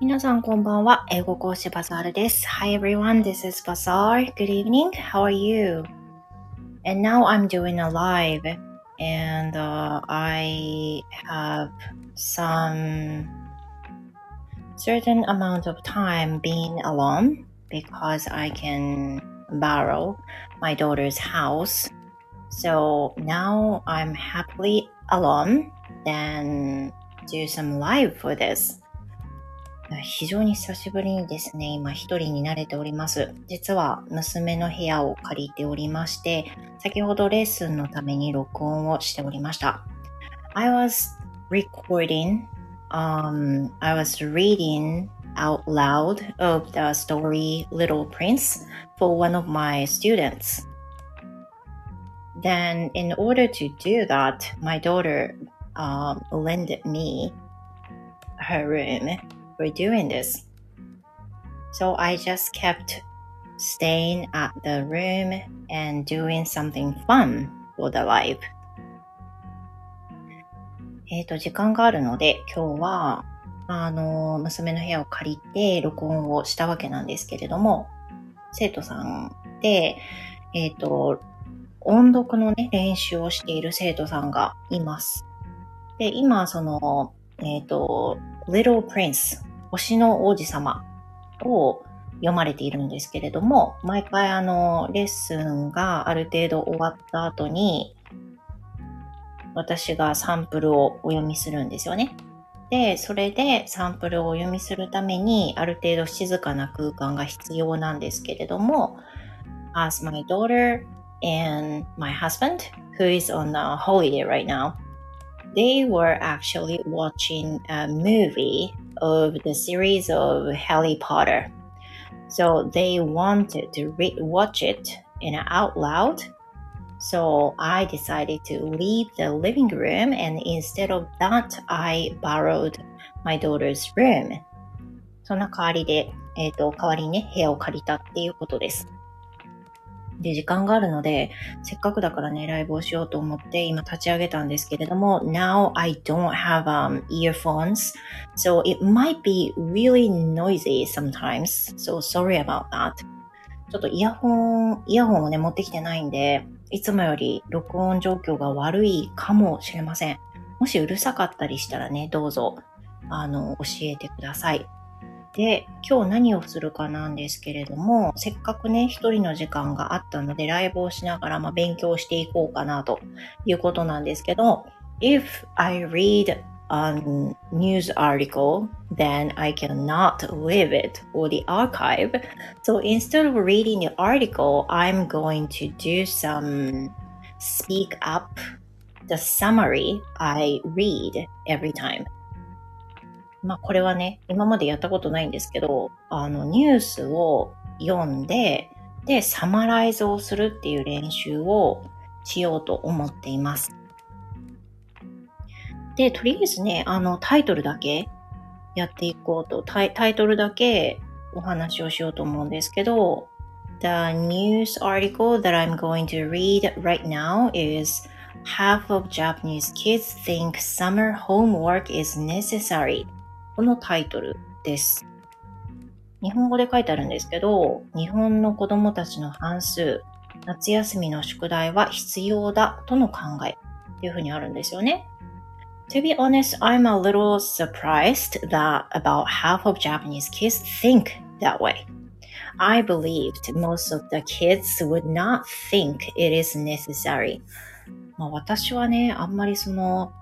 皆さんこんばんは。英語講師バザールです。Hi everyone, this is Bazaar. Good evening. How are you? And now I'm doing a live and uh, I have some certain amount of time being alone because I can borrow my daughter's house. So now I'm happily alone. Then do some live for this. 非常に久しぶりにですね、今一人に慣れております。実は娘の部屋を借りておりまして、先ほどレッスンのために録音をしておりました。I was recording, um, I was reading out loud of the story Little Prince for one of my students. Then, in order to do that, my daughter um, lended me her room for doing this. So I just kept staying at the room and doing something fun for the live. えっ、と、時間があるので、今日は、あの、娘の部屋を借りて録音をしたわけなんですけれども、生徒さんで、えっ、ー、と、音読のね、練習をしている生徒さんがいます。で、今、その、えっ、ー、と、Little Prince 星の王子様を読まれているんですけれども、毎回あの、レッスンがある程度終わった後に、私がサンプルをお読みするんですよね。で、それでサンプルをお読みするために、ある程度静かな空間が必要なんですけれども、as my daughter and my husband, who is on a holiday right now, they were actually watching a movie of the series of Harry Potter. So they wanted to re- watch it in out loud. So I decided to leave the living room and instead of that, I borrowed my daughter's room. そんな代わりで、えっ、ー、と、代わりにね、部屋を借りたっていうことです。 で、時間があるので、せっかくだからね、ライブをしようと思って今立ち上げたんですけれども、Now I don't have、um, earphones, so it might be really noisy sometimes, so sorry about that. ちょっとイヤホン、イヤホンをね、持ってきてないんで、いつもより録音状況が悪いかもしれません。もしうるさかったりしたらね、どうぞ、あの、教えてください。で、今日何をするかなんですけれども、せっかくね、一人の時間があったので、ライブをしながら、まあ、勉強していこうかなということなんですけど、if I read a news article, then I cannot leave it for the archive. So instead of reading the article, I'm going to do some speak up the summary I read every time. まあこれはね、今までやったことないんですけど、あのニュースを読んで、で、サマライズをするっていう練習をしようと思っています。で、とりあえずね、あのタイトルだけやっていこうと、タイタイトルだけお話をしようと思うんですけど、The news article that I'm going to read right now is Half of Japanese kids think summer homework is necessary このタイトルです。日本語で書いてあるんですけど、日本の子供たちの半数、夏休みの宿題は必要だとの考えっていうふうにあるんですよね。To be honest, I'm a little surprised that about half of Japanese kids think that way. I believed most of the kids would not think it is necessary. まあ私はね、あんまりその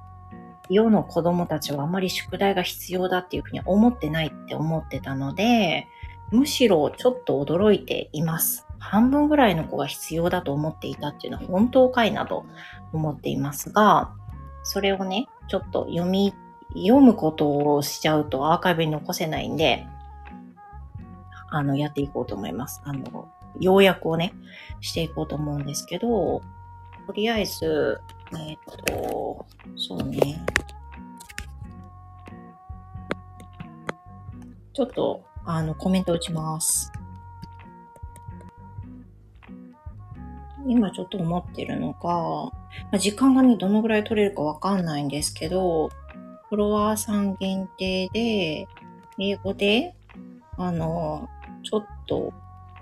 世の子供たちはあまり宿題が必要だっていうふうに思ってないって思ってたので、むしろちょっと驚いています。半分ぐらいの子が必要だと思っていたっていうのは本当かいなと思っていますが、それをね、ちょっと読み、読むことをしちゃうとアーカイブに残せないんで、あの、やっていこうと思います。あの、要約をね、していこうと思うんですけど、とりあえず、えっ、と、そうね。ちょっと、あの、コメント打ちます。今ちょっと思ってるのが、まあ、時間がね、どのぐらい取れるかわかんないんですけど、フォロワーさん限定で、英語で、あの、ちょっと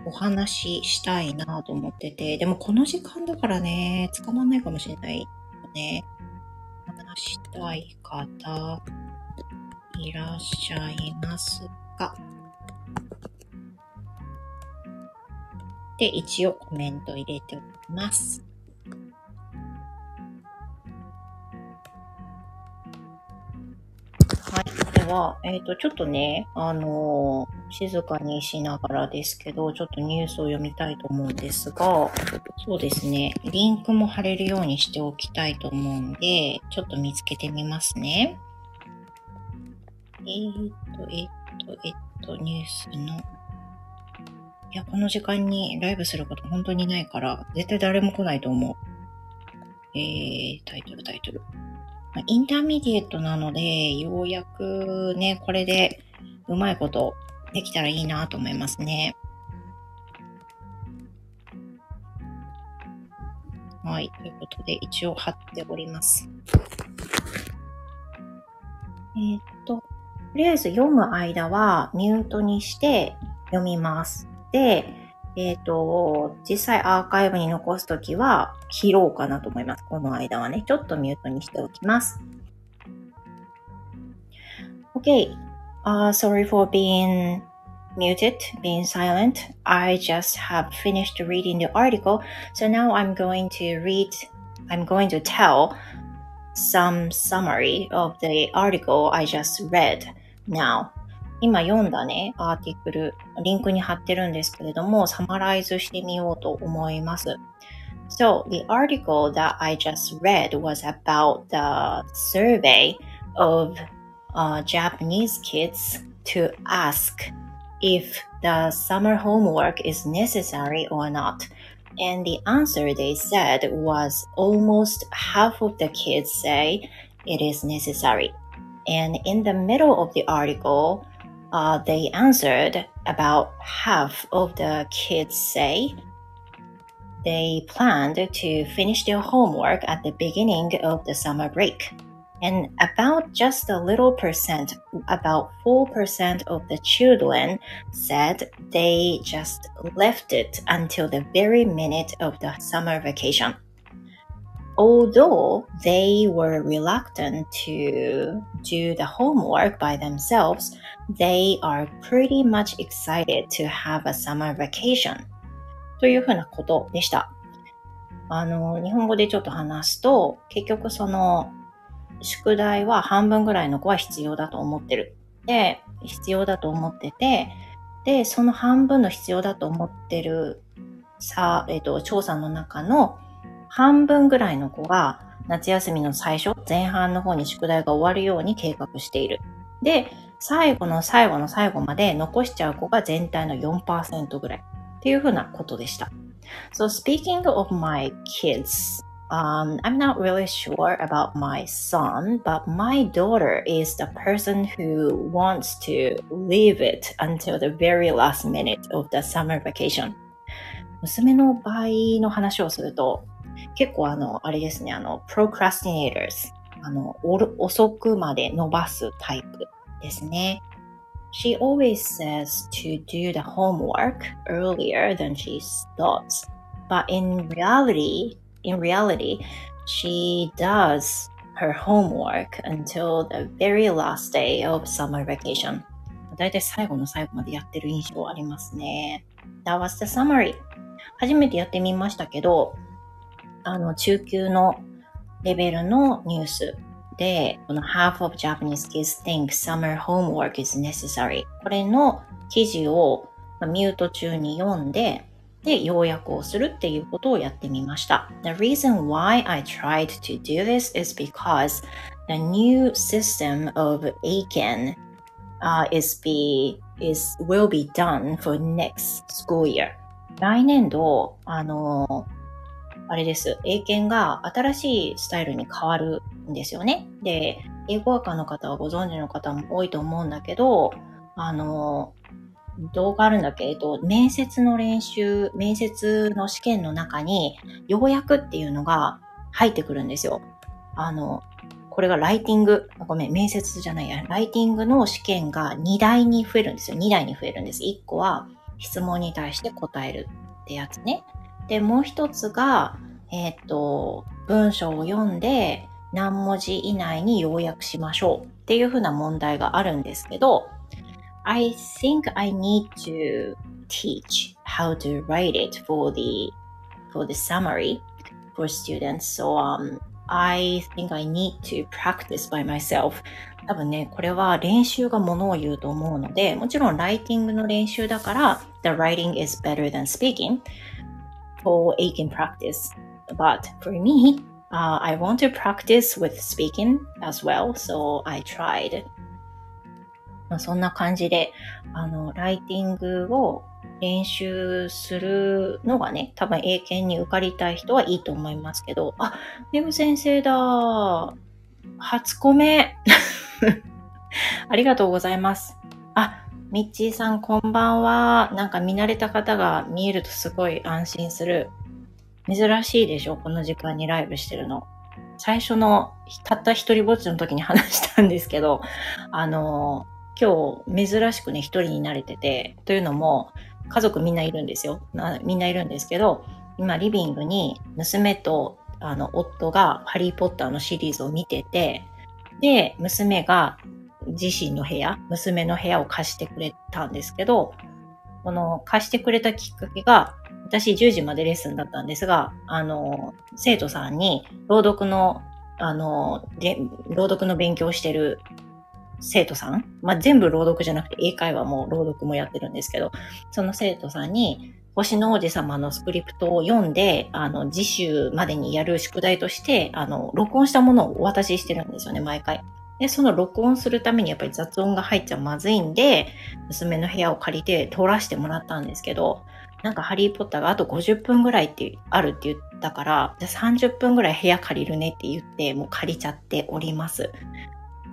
お話ししたいなと思ってて、でもこの時間だからね、捕まんないかもしれないよね。話したい方、いらっしゃいますかで、一応コメント入れておきます。はい。では、えっ、ー、と、ちょっとね、あのー、静かにしながらですけど、ちょっとニュースを読みたいと思うんですが、そうですね、リンクも貼れるようにしておきたいと思うんで、ちょっと見つけてみますね。えっ、ー、と、えっ、と、と、ニュースの、いや、この時間にライブすること本当にないから、絶対誰も来ないと思う。えー、タイトル、タイトル。インターミディエットなので、ようやくね、これでうまいことできたらいいなと思いますね。はい。ということで、一応貼っております。えー、っと、とりあえず読む間はミュートにして読みます。で、えっ、ー、と、実際アーカイブに残すときは切ろうかなと思います。この間はね、ちょっとミュートにしておきます。Okay. Uh, sorry for being muted, being silent. I just have finished reading the article. So now I'm going to read, I'm going to tell some summary of the article I just read now. 今読んだね、アーティクル、リンクに貼ってるんですけれども、サマライズしてみようと思います。So, the article that I just read was about the survey of uh, Japanese kids to ask if the summer homework is necessary or not. And the answer they said was almost half of the kids say it is necessary. And in the middle of the article, uh, they answered about half of the kids say they planned to finish their homework at the beginning of the summer break. And about just a little percent, about 4% of the children said they just left it until the very minute of the summer vacation. Although they were reluctant to do the homework by themselves, they are pretty much excited to have a summer vacation というふうなことでした。あの、日本語でちょっと話すと、結局その、宿題は半分ぐらいの子は必要だと思ってる。で、必要だと思ってて、で、その半分の必要だと思ってるさ、えっ、と、調査の中の半分ぐらいの子が夏休みの最初、前半の方に宿題が終わるように計画している。で、最後の最後の最後まで残しちゃう子が全体の4%ぐらいっていうふうなことでした。So speaking of my kids, um, I'm not really sure about my son, but my daughter is the person who wants to leave it until the very last minute of the summer vacation. 娘の場合の話をすると、結構あの、あれですね、あの、procrastinators。あの、遅くまで伸ばすタイプですね。She always says to do the homework earlier than she starts. But in reality, in reality, she does her homework until the very last day of summer vacation. だいたい最後の最後までやってる印象ありますね。That was the summary. 初めてやってみましたけど、あの、中級のレベルのニュースで、この Half of Japanese kids think summer homework is necessary これの記事をミュート中に読んで、で、要約をするっていうことをやってみました。The reason why I tried to do this is because the new system of Aiken、uh, is be, is, will be done for next school year. 来年度、あの、あれです。英検が新しいスタイルに変わるんですよね。で、英語学科の方はご存知の方も多いと思うんだけど、あの、動画あるんだけ？ど、面接の練習、面接の試験の中に、要約っていうのが入ってくるんですよ。あの、これがライティング、ごめん、面接じゃないや、ライティングの試験が2台に増えるんですよ。2台に増えるんです。1個は質問に対して答えるってやつね。で、もう一つが、えっ、と、文章を読んで何文字以内に要約しましょうっていうふうな問題があるんですけど、I think I need to teach how to write it for the for the summary for students. So um, I think I need to practice by myself. 多分ね、これは練習がものを言うと思うので、もちろんライティングの練習だから、the writing is better than speaking for a can practice. But for me, uh, I want to practice with speaking as well, so I tried. まあ、そんな感じで、あの、ライティングを練習するのがね、多分英検に受かりたい人はいいと思いますけど、あ、メグ先生だ。初コメ。ありがとうございます。あ、ミッチーさんこんばんは。なんか見慣れた方が見えるとすごい安心する。珍しいでしょこの時間にライブしてるの。最初のたった一人ぼっちの時に話したんですけど、あの、今日珍しくね、一人になれてて、というのも、家族みんないるんですよ。みんないるんですけど、今リビングに娘とあの夫がハリーポッターのシリーズを見てて、で、娘が自身の部屋、娘の部屋を貸してくれたんですけど、この貸してくれたきっかけが、私10時までレッスンだったんですが、あの、生徒さんに朗読の、あの、朗読の勉強してる生徒さん、まあ、全部朗読じゃなくて英会話も朗読もやってるんですけど、その生徒さんに、星の王子様のスクリプトを読んで、あの、次週までにやる宿題として、あの、録音したものをお渡ししてるんですよね、毎回。で、その録音するためにやっぱり雑音が入っちゃまずいんで、娘の部屋を借りて通らせてもらったんですけど、なんかハリーポッターがあと50分ぐらいってあるって言ったから、じゃ30分ぐらい部屋借りるねって言って、もう借りちゃっております。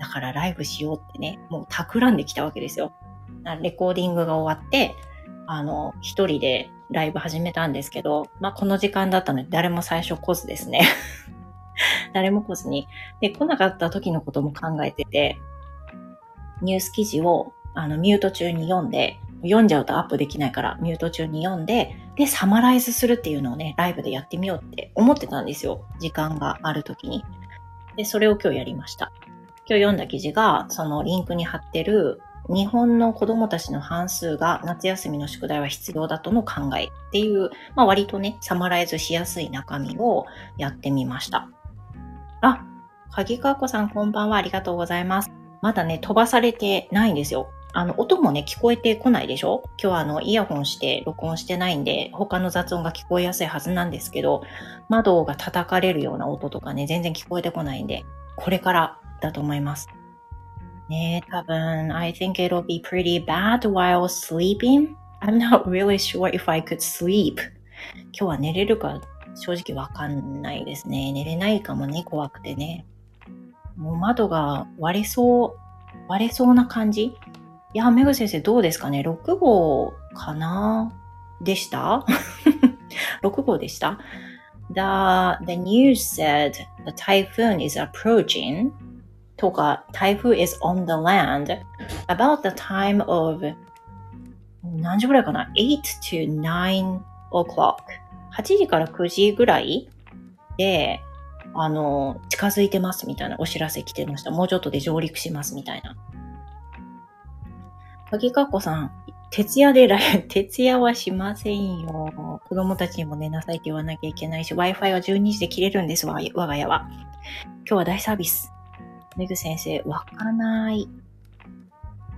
だからライブしようってね、もう企んできたわけですよ。レコーディングが終わって、あの、一人でライブ始めたんですけど、まあこの時間だったので誰も最初来ずですね。誰も来ずに。で、来なかった時のことも考えてて、ニュース記事をあのミュート中に読んで、読んじゃうとアップできないからミュート中に読んで、で、サマライズするっていうのをね、ライブでやってみようって思ってたんですよ。時間がある時に。で、それを今日やりました。今日読んだ記事が、そのリンクに貼ってる日本の子供たちの半数が夏休みの宿題は必要だとの考えっていう、まあ割とね、サマライズしやすい中身をやってみました。あ、鍵川子さんこんばんはありがとうございます。まだね、飛ばされてないんですよ。あの、音もね、聞こえてこないでしょ？今日はあの、イヤホンして録音してないんで、他の雑音が聞こえやすいはずなんですけど、窓が叩かれるような音とかね、全然聞こえてこないんで、これからだと思います。ね多分、I think it'll be pretty bad while sleeping. I'm not really sure if I could sleep. 今日は寝れるか正直わかんないですね。寝れないかもね、怖くてね。もう窓が割れそう、割れそうな感じいや、メグ先生どうですかね ?6 号かなでした ?6 号でした the, the news said the typhoon is approaching とか、台風 is on the land about the time of 何時ぐらいかな ?8 to 9 o'clock。8時から9時ぐらいで、あの、近づいてますみたいなお知らせ来てました。もうちょっとで上陸しますみたいな。鍵かっこさん、徹夜でライ、徹夜はしませんよ。子供たちにも寝なさいって言わなきゃいけないし、Wi-Fi は12時で切れるんですわ、我が家は。今日は大サービス。めぐ先生、わかない。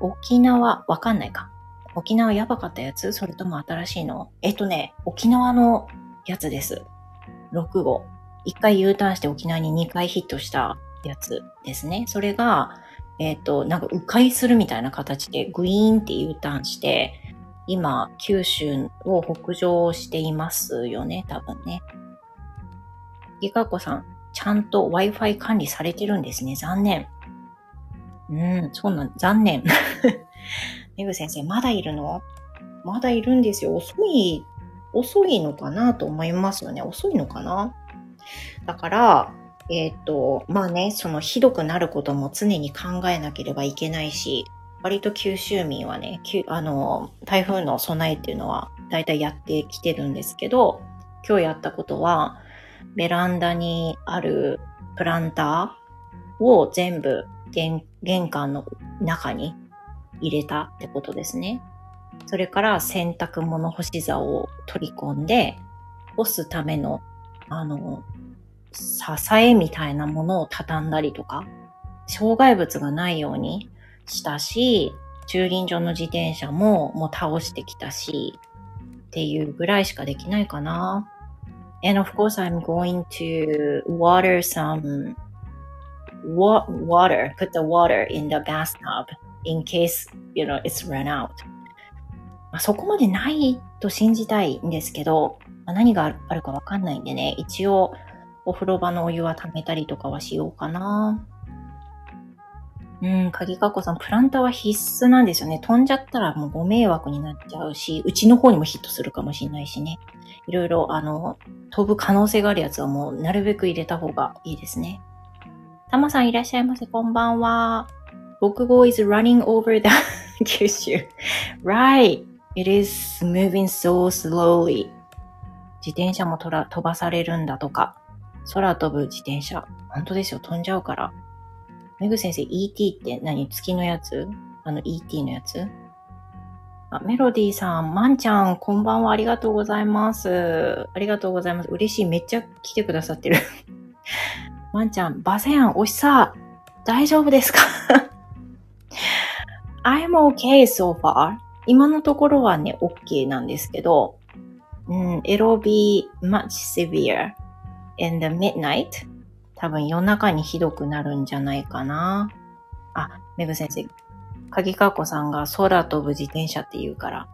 沖縄、わかんないか。沖縄やばかったやつ？それとも新しいの？えっとね、沖縄のやつです。6号。1回 U ターンして沖縄に2回ヒットしたやつですね。それが、えっ、と、なんか迂回するみたいな形でグイーンって U ターンして、今、九州を北上していますよね、多分ね。ギガコさん、ちゃんと Wi-Fi 管理されてるんですね。残念。うん、そうなん、残念。メグ先生、まだいるの？まだいるんですよ。遅い、遅いのかなと思いますよね。遅いのかな？だから、えっ、と、まあね、そのひどくなることも常に考えなければいけないし、割と九州民はね、あの、台風の備えっていうのは大体やってきてるんですけど、今日やったことは、ベランダにあるプランターを全部玄関の中に入れたってことですね。それから洗濯物干し座を取り込んで、干すための、あの、支えみたいなものを畳んだりとか、障害物がないようにしたし、駐輪場の自転車ももう倒してきたし、っていうぐらいしかできないかな。And of course I'm going to water some water, put the water in the bathtub in case, you know, it's run out. まあ、そこまでないと信じたいんですけど、まあ、何があるかわかんないんでね、一応お風呂場のお湯は溜めたりとかはしようかな。うん、鍵かっこさん、プランターは必須なんですよね。飛んじゃったらもうご迷惑になっちゃうし、うちの方にもヒットするかもしれないしね。いろいろ、あの、飛ぶ可能性があるやつはもうなるべく入れた方がいいですね。たまさんいらっしゃいませ。こんばんは。僕語 is running over the 九州。right. It is moving so slowly. 自転車もとら飛ばされるんだとか。空飛ぶ自転車。本当ですよ。飛んじゃうから。めぐ先生、ET って何？月のやつ？あの ET のやつ？あ、メロディーさん、まんちゃん、こんばんは。ありがとうございます。ありがとうございます。嬉しい。めっちゃ来てくださってる。まんちゃん、バセン、おしさ、大丈夫ですか？?I'm okay so far. 今のところはね、OK なんですけど、うん、it'll be much severe in the midnight 多分夜中にひどくなるんじゃないかな。あ、メグ先生、鍵かっこさんが空飛ぶ自転車って言うから。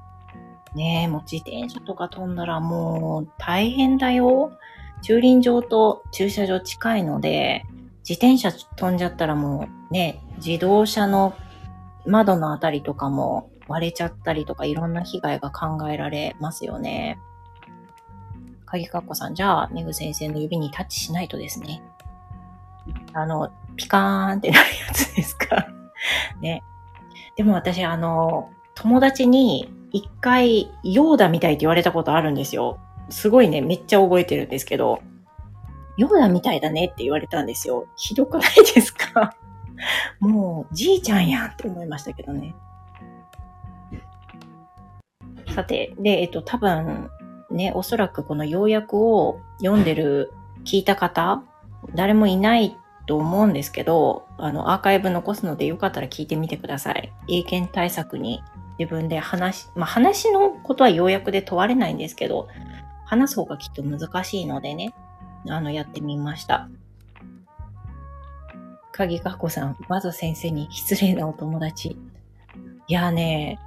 ねえ、もう自転車とか飛んだらもう大変だよ。駐輪場と駐車場近いので、自転車飛んじゃったらもうね、自動車の窓のあたりとかも割れちゃったりとかいろんな被害が考えられますよね。鍵かっこさん、じゃあ、メグ先生の指にタッチしないとですね。あの、ピカーンってなるやつですか？ね。でも私、あの、友達に一回、ヨーダみたいって言われたことあるんですよ。すごいね、めっちゃ覚えてるんですけど、ヨーダみたいだねって言われたんですよ。ひどくないですか？もう、じいちゃんやんって思いましたけどね。さて、で、えっと、多分、ね、おそらくこの要約を読んでる、聞いた方、誰もいないと思うんですけど、あの、アーカイブ残すのでよかったら聞いてみてください。英検対策に自分で話、まあ、話のことは要約で問われないんですけど、話す方がきっと難しいのでね、あの、やってみました。鍵かこさん、まず先生に失礼なお友達。いやね、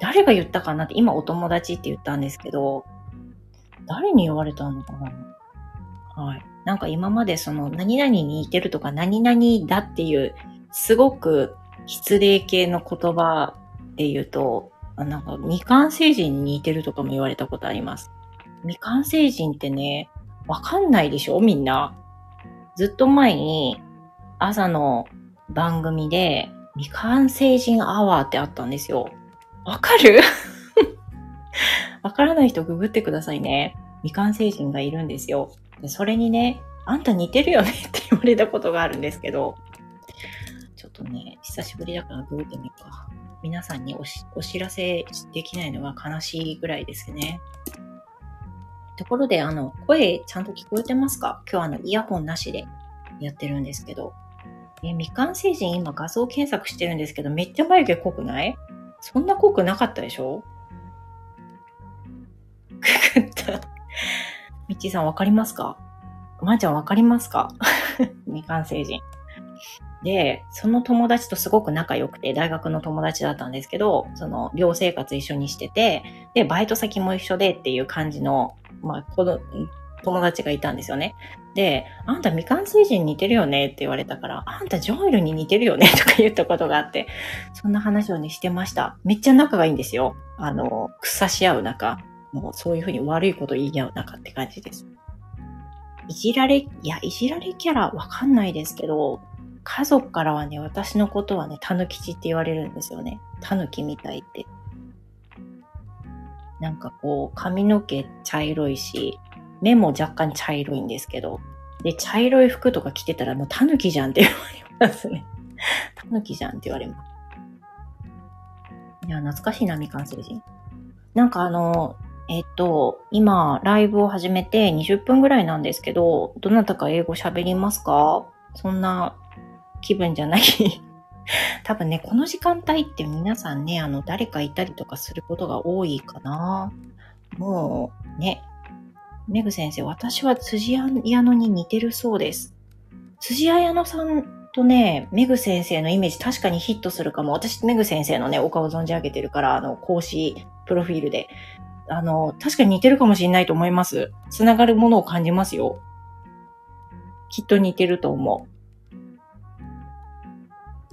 誰が言ったかなって、今お友達って言ったんですけど、誰に言われたのかなはい。なんか今までその何々に似てるとか何々だっていうすごく失礼系の言葉で言うと、なんか未完成人に似てるとかも言われたことあります。未完成人ってね、わかんないでしょみんな。ずっと前に朝の番組で未完成人アワーってあったんですよ。わかる？わからない人ググってくださいね。未完成人がいるんですよ。でそれにね、あんた似てるよねって言われたことがあるんですけど、ちょっとね、久しぶりだからグーってみようか。皆さんにお知らせできないのが悲しいぐらいですね。ところで、あの、声ちゃんと聞こえてますか？今日あの、イヤホンなしでやってるんですけど。え、未完成人今画像検索してるんですけど、めっちゃ眉毛濃くない？そんな濃くなかったでしょ？くくった。みっちーさんわかりますか？まー、ちゃんわかりますか？未完成人。で、その友達とすごく仲良くて、大学の友達だったんですけど、その、寮生活一緒にしてて、で、バイト先も一緒でっていう感じの、まあ、この、友達がいたんですよね。で、あんた未完成人に似てるよねって言われたから、あんたジョイルに似てるよね とか言ったことがあって、そんな話をね、してました。めっちゃ仲がいいんですよ。あの、腐し合う仲。もうそういうふうに悪いこと言い合う仲って感じです。いじられ、いや、いじられキャラわかんないですけど、家族からはね、私のことはね、たぬきちって言われるんですよね。たぬきみたいって。なんかこう、髪の毛茶色いし、目も若干茶色いんですけど、で、茶色い服とか着てたらもうタヌキじゃんって言われますね。タヌキじゃんって言われます。いや、懐かしいな、みかん星人。なんかあの、えっと、今、ライブを始めて20分ぐらいなんですけど、どなたか英語喋りますか？そんな気分じゃない 多分ね、この時間帯って皆さんね、あの、誰かいたりとかすることが多いかな。もう、ね、メグ先生、私は辻屋野に似てるそうです。辻屋矢野さんとね、メグ先生のイメージ確かにヒットするかも。私、メグ先生のね、お顔存じ上げてるから、あの、講師プロフィールで。あの、確かに似てるかもしれないと思います。つながるものを感じますよ。きっと似てると思う。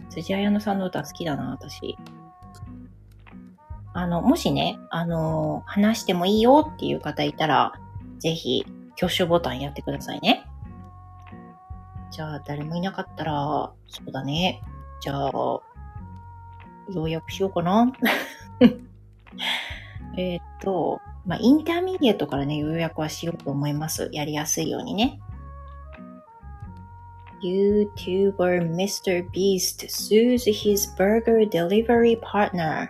辻彩乃さんの歌好きだな、私。あの、もしね、あの、話してもいいよっていう方いたら、ぜひ、挙手ボタンやってくださいね。じゃあ、誰もいなかったら、そうだね。じゃあ、要約しようかな。えっと、まあ、 intermediate からね、要約はしようと思います。やりやすいようにね。YouTuber Mr. Beast sues his burger delivery partner.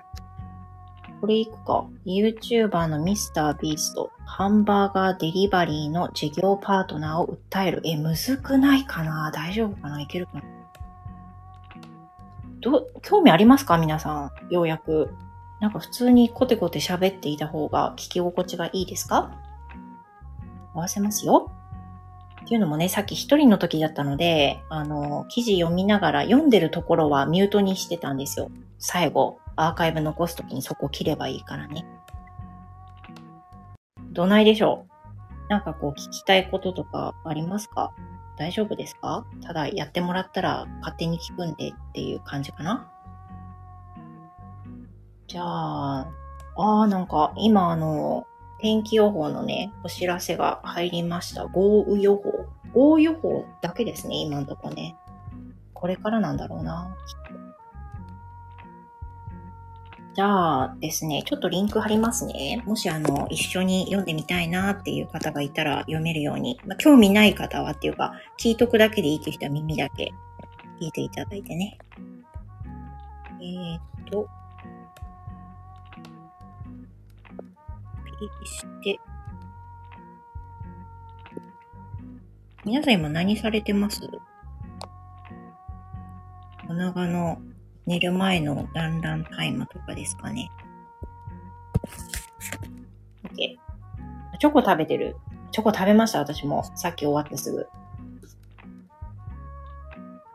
これいくか？YouTuber の Mr. Beast、ハンバーガーデリバリーの事業パートナーを訴える。え、むずくないかな？大丈夫かな？いけるかな？ど、興味ありますか？皆さん。ようやく。なんか普通にコテコテ喋っていた方が聞き心地がいいですか？合わせますよ。っていうのもね、さっき一人の時だったので、あの、記事読みながら読んでるところはミュートにしてたんですよ。最後、アーカイブ残すときにそこ切ればいいからね。どないでしょう？なんかこう聞きたいこととかありますか？大丈夫ですか？ただやってもらったら勝手に聞くんでっていう感じかな？じゃあ、ああ、なんか今あの、天気予報のね、お知らせが入りました。豪雨予報。豪雨予報だけですね、今のとこね。これからなんだろうな。きっとじゃあですね、ちょっとリンク貼りますね。もしあの、一緒に読んでみたいなっていう方がいたら読めるように。まあ、興味ない方はっていうか、聞いとくだけでいいという人は耳だけ聞いていただいてね。えー、っと、ピリして、皆さん今何されてます？お長の寝る前のランランタイムとかですかね。OK。チョコ食べてる。チョコ食べました、私も。さっき終わってすぐ。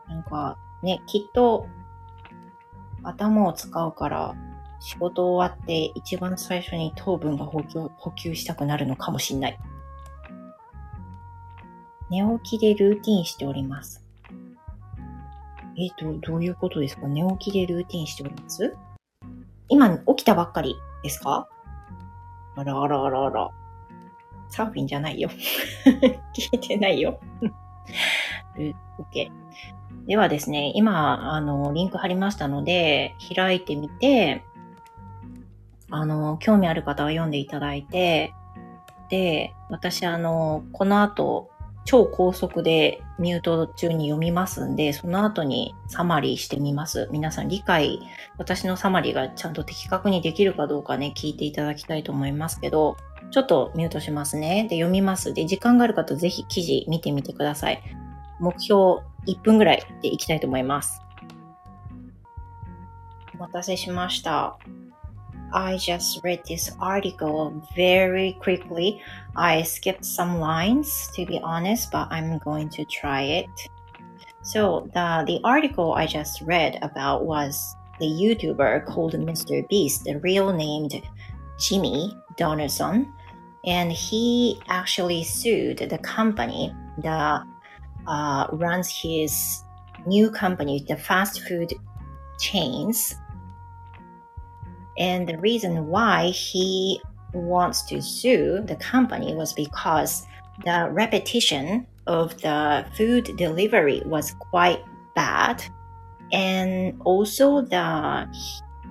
なんか、ね、きっと、頭を使うから、仕事終わって一番最初に糖分が補給補給したくなるのかもしんない。寝起きでルーティンしております。えっ、ー、と、どういうことですか？寝起きでルーティンしております？今起きたばっかりですか？あらあらあらあら。サーフィンじゃないよ。聞いてないよ。ルー、OK。ではですね、今、あの、リンク貼りましたので、開いてみて、あの、興味ある方は読んでいただいて、で、私あの、この後、超高速でミュート中に読みますんで、その後にサマリーしてみます。皆さん理解、私のサマリーがちゃんと的確にできるかどうかね、聞いていただきたいと思いますけど、ちょっとミュートしますね。で、読みます。で、時間がある方ぜひ記事見てみてください。目標1分ぐらいでいきたいと思います。お待たせしました。I just read this article very quickly. I skipped some lines to be honest, but I'm going to try it. So the the article I just read about was the YouTuber called Mr. Beast, the real named Jimmy Donaldson, and he actually sued the company that uh, runs his new company, the fast food chains and the reason why he wants to sue the company was because the repetition of the food delivery was quite bad. And also the,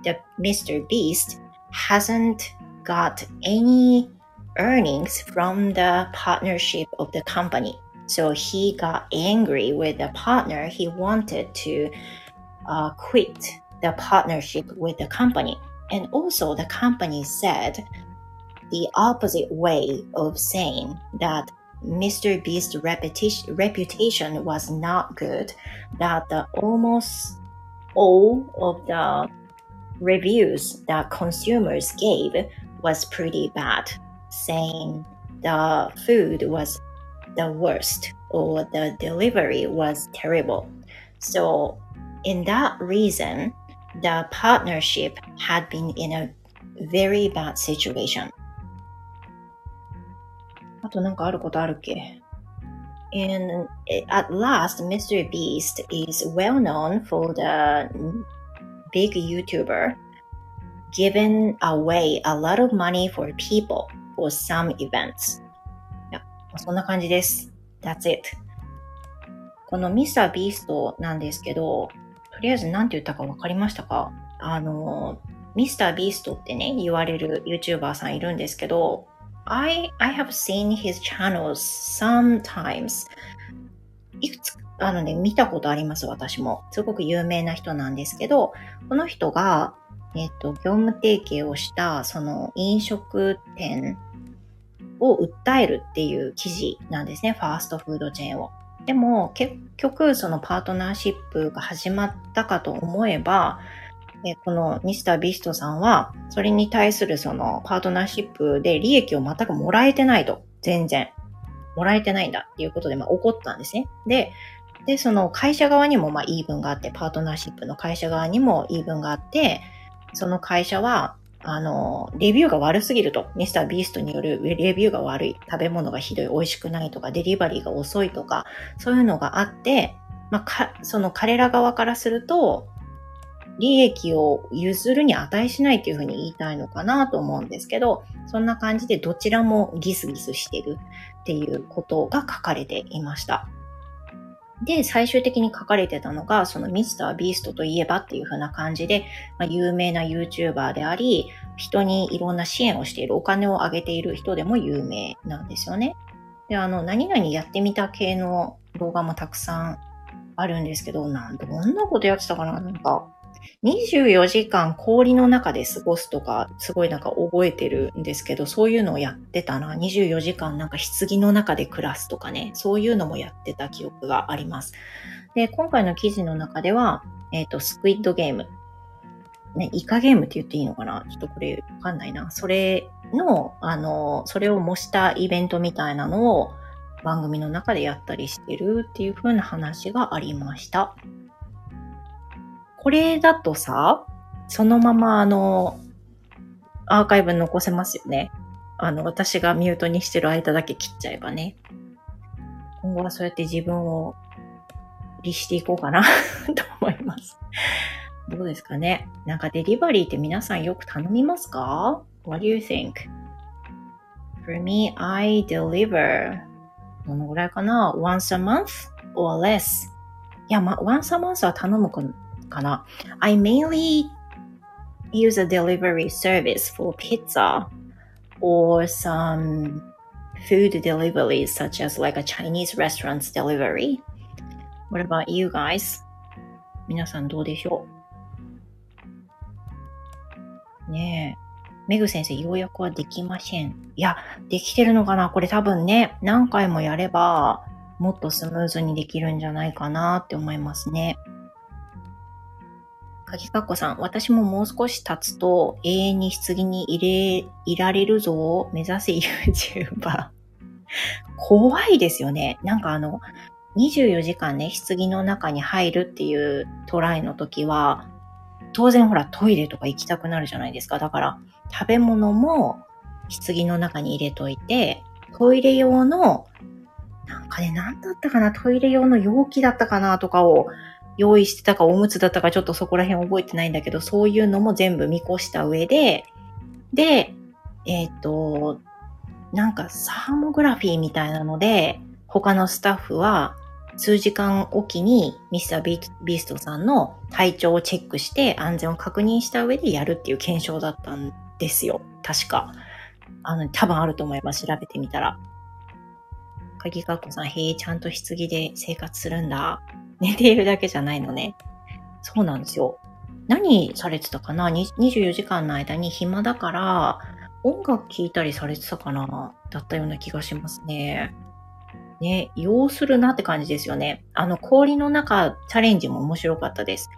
the Mr. Beast hasn't got any earnings from the partnership of the company. So he got angry with the partner. He wanted to uh, quit the partnership with the company. And also, the company said the opposite way of saying that Mr. Beast's reputation, was not good, that the, almost all of the reviews that consumers gave was pretty bad, saying the food was the worst or the delivery was terrible. So, in that reason, the partnership had been in a very bad situation. あとなんかあることあるっけ And at last, Mr. Beast is well known for the big YouTuber giving away a lot of money for people for some events. いや、そんな感じです。That's it. このミスタービーストなんですけど、 とりあえず何て言ったか分かりましたか？あの、ミスタービーストってね、言われる YouTuber さんいるんですけど、I, I have seen his channels sometimes. いくつかあのね、見たことあります、私も。すごく有名な人なんですけど、この人が、えっ、と、業務提携をした、その飲食店を訴えるっていう記事なんですね、ファーストフードチェーンを。でも、結局、そのパートナーシップが始まったかと思えば、えこのミスタービストさんは、それに対するそのパートナーシップで利益を全くもらえてないと。全然。もらえてないんだっていうことで、まあ怒ったんですね。で、で、その会社側にもまあ言い分があって、パートナーシップの会社側にも言い分があって、その会社は、あの、レビューが悪すぎると。ミスタービーストによるレビューが悪い。食べ物がひどい。美味しくないとか、デリバリーが遅いとか、そういうのがあって、まあ、か、その彼ら側からすると、利益を譲るに値しないっていうふうに言いたいのかなと思うんですけど、そんな感じでどちらもギスギスしてるっていうことが書かれていました。で、最終的に書かれてたのが、そのミスタービーストといえばっていう風な感じで、まあ、有名な YouTuber であり、人にいろんな支援をしている、お金をあげている人でも有名なんですよね。で、あの、何々やってみた系の動画もたくさんあるんですけど、なん、どんなことやってたかななんか、24時間氷の中で過ごすとか、すごいなんか覚えてるんですけど、そういうのをやってたな。24時間なんか棺の中で暮らすとかね、そういうのもやってた記憶があります。で、今回の記事の中では、えっ、ー、と、スクイッドゲーム。ね、イカゲームって言っていいのかな？ちょっとこれわかんないな。それの、あの、それを模したイベントみたいなのを番組の中でやったりしてるっていう風な話がありました。これだとさ、そのままあの、アーカイブ残せますよね。あの、私がミュートにしてる間だけ切っちゃえばね。今後はそうやって自分を律していこうかな と思います。どうですかねなんかデリバリーって皆さんよく頼みますか ?What do you think?For me, I deliver どのぐらいかな ?once a month or less? いや、ま、once a month は頼むかかな。I mainly use a delivery service for pizza or some food deliveries such as like a Chinese restaurant's delivery. What about you guys? 皆さんどうでしょうねえ。メグ先生、ようやくはできません。いや、できてるのかなこれ多分ね、何回もやれば、もっとスムーズにできるんじゃないかなって思いますね。かぎかっこさん、私ももう少し経つと永遠に棺に入れ、いられるぞ目指せ YouTuber。怖いですよね。なんかあの、24時間ね、棺の中に入るっていうトライの時は、当然ほらトイレとか行きたくなるじゃないですか。だから食べ物も棺の中に入れといて、トイレ用の、なんかね、なんだったかな、トイレ用の容器だったかなとかを用意してたかおむつだったかちょっとそこら辺覚えてないんだけど、そういうのも全部見越した上で、で、えっ、と、なんかサーモグラフィーみたいなので、他のスタッフは数時間おきにミスタービーストさんの体調をチェックして安全を確認した上でやるっていう検証だったんですよ。確か。あの、多分あると思います。調べてみたら。鍵かっこさん、へえ、ちゃんと棺で生活するんだ。寝ているだけじゃないのね。そうなんですよ。何されてたかな ?24 時間の間に暇だから、音楽聴いたりされてたかな？だったような気がしますね。ね、要するなって感じですよね。あの、氷の中チャレンジも面白かったです。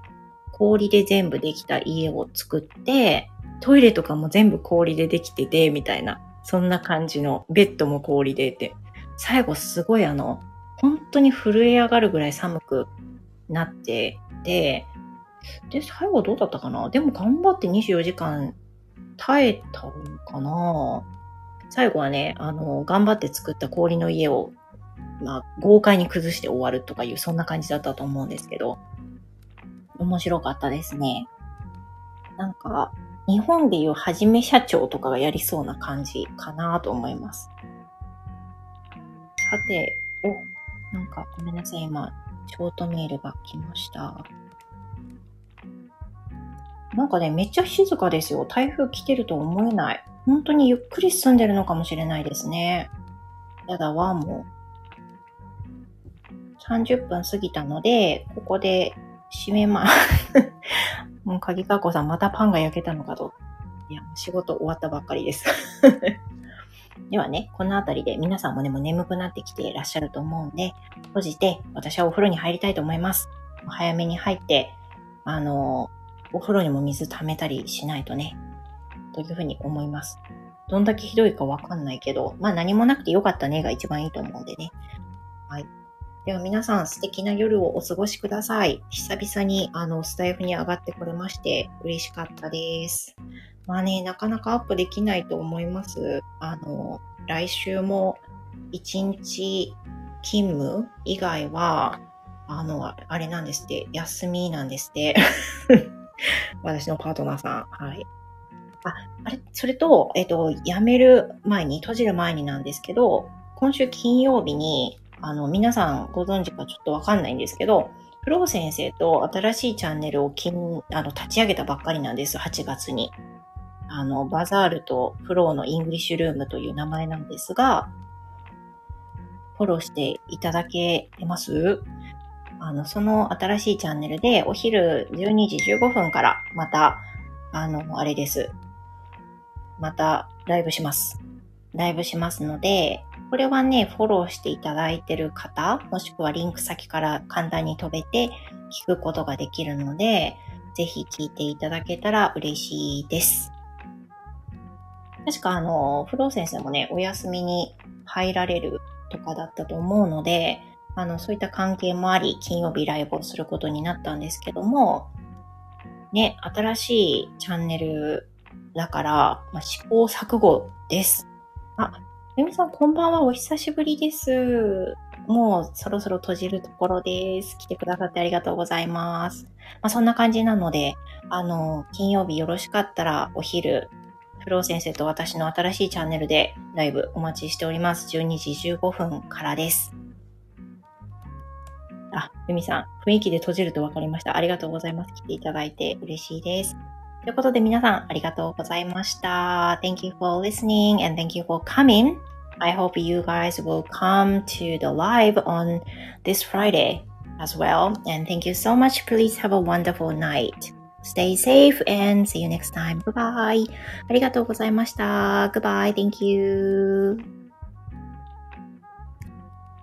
氷で全部できた家を作って、トイレとかも全部氷でできてて、みたいな。そんな感じの、ベッドも氷でって。最後すごいあの、本当に震え上がるぐらい寒くなってて、で、最後どうだったかな？でも頑張って24時間耐えたのかな？最後はね、あの、頑張って作った氷の家をまあ、豪快に崩して終わるとかいう、そんな感じだったと思うんですけど、面白かったですね。なんか、日本でいうはじめ社長とかがやりそうな感じかなと思います。さて、お、なんかごめんなさい、今、ショートメールが来ました。なんかね、めっちゃ静かですよ。台風来てると思えない。本当にゆっくり進んでるのかもしれないですね。やだわ、もう。30分過ぎたので、ここで締めます。もう鍵かこさん、またパンが焼けたのかと。いや、仕事終わったばっかりです。ではね、このあたりで皆さんもね、もう眠くなってきていらっしゃると思うんで、閉じて、私はお風呂に入りたいと思います。早めに入って、あの、お風呂にも水溜めたりしないとね、というふうに思います。どんだけひどいかわかんないけど、まあ何もなくてよかったねが一番いいと思うんでね。はい。では皆さん素敵な夜をお過ごしください。久々にあのスタイフに上がってこれまして嬉しかったです。まあね、なかなかアップできないと思います。あの、来週も一日勤務以外は、あの、あれなんですって、休みなんですって。私のパートナーさん。はい。あ、あれ、それと、えっ、と、辞める前に、閉じる前になんですけど、今週金曜日に、あの、皆さんご存知かちょっとわかんないんですけど、フロー先生と新しいチャンネルをあの立ち上げたばっかりなんです、8月に。あの、バザールとフローの English Room という名前なんですが、フォローしていただけます？あの、その新しいチャンネルでお昼12時15分からまた、あの、あれです。またライブします。ライブしますので、これはね、フォローしていただいてる方、もしくはリンク先から簡単に飛べて聞くことができるので、ぜひ聞いていただけたら嬉しいです。確かあの、フロー先生もね、お休みに入られるとかだったと思うので、あの、そういった関係もあり、金曜日ライブをすることになったんですけども、ね、新しいチャンネルだから、まあ、試行錯誤です。あ、ゆみさん、こんばんは。お久しぶりです。もうそろそろ閉じるところです。来てくださってありがとうございます。まあ、そんな感じなので、あの、金曜日よろしかったらお昼、フロー先生と私の新しいチャンネルでライブお待ちしております。12時15分からです。あ、ゆみさん、雰囲気で閉じると分かりました。ありがとうございます。来ていただいて嬉しいです。ということで皆さんありがとうございました。Thank you for listening and thank you for coming. I hope you guys will come to the live on this Friday as well. And thank you so much. Please have a wonderful night. Stay safe and see you next time. Goodbye. ありがとうございました。Goodbye. Thank you.